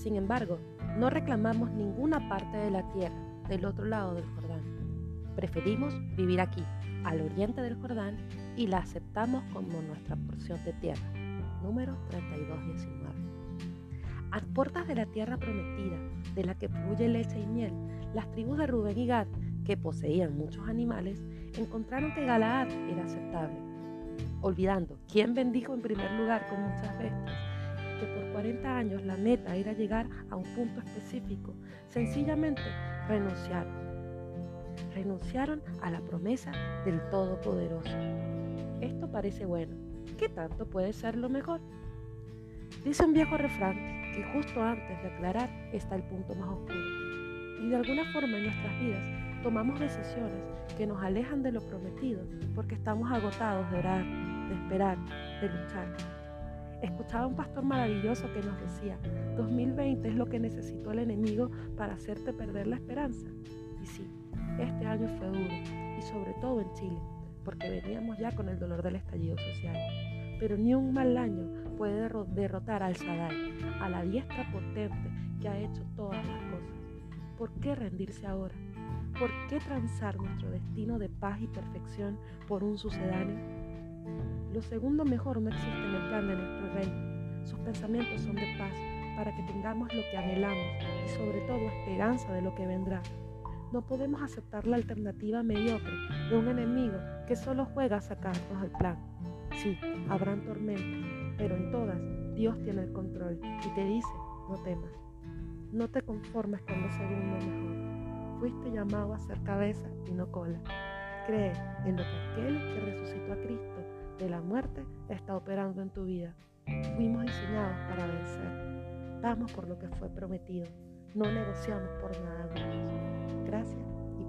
Sin embargo, no reclamamos ninguna parte de la tierra del otro lado del Jordán. Preferimos vivir aquí, al oriente del Jordán, y la aceptamos como nuestra porción de tierra. Número 3219. A puertas de la tierra prometida, de la que fluye leche y miel, las tribus de Rubén y Gad, que poseían muchos animales, encontraron que Galaad era aceptable. Olvidando quién bendijo en primer lugar con muchas bestias, que por 40 años la meta era llegar a un punto específico, sencillamente renunciaron. Renunciaron a la promesa del Todopoderoso. Esto parece bueno. ¿Qué tanto puede ser lo mejor? Dice un viejo refrán que justo antes de aclarar está el punto más oscuro. Y de alguna forma en nuestras vidas tomamos decisiones que nos alejan de lo prometido porque estamos agotados de orar, de esperar, de luchar. Escuchaba un pastor maravilloso que nos decía, 2020 es lo que necesitó el enemigo para hacerte perder la esperanza. Y sí, este año fue duro, y sobre todo en Chile, porque veníamos ya con el dolor del estallido social. Pero ni un mal año puede derrotar al Shaddai, a la diestra potente que ha hecho todas las cosas. ¿Por qué rendirse ahora? ¿Por qué transar nuestro destino de paz y perfección por un sucedáneo? Lo segundo mejor no existe en el plan de nuestro rey. Sus pensamientos son de paz para que tengamos lo que anhelamos y sobre todo esperanza de lo que vendrá. No podemos aceptar la alternativa mediocre de un enemigo que solo juega a sacarnos del plan. Sí, habrán tormentas, pero en todas Dios tiene el control y te dice, no temas. No te conformes con lo segundo mejor. Fuiste llamado a ser cabeza y no cola. Cree en lo que aquel que resucitó a Cristo de la muerte está operando en tu vida. Fuimos diseñados para vencer. Vamos por lo que fue prometido. No negociamos por nada menos. Gracias y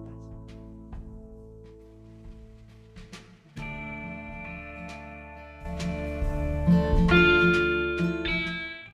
paz.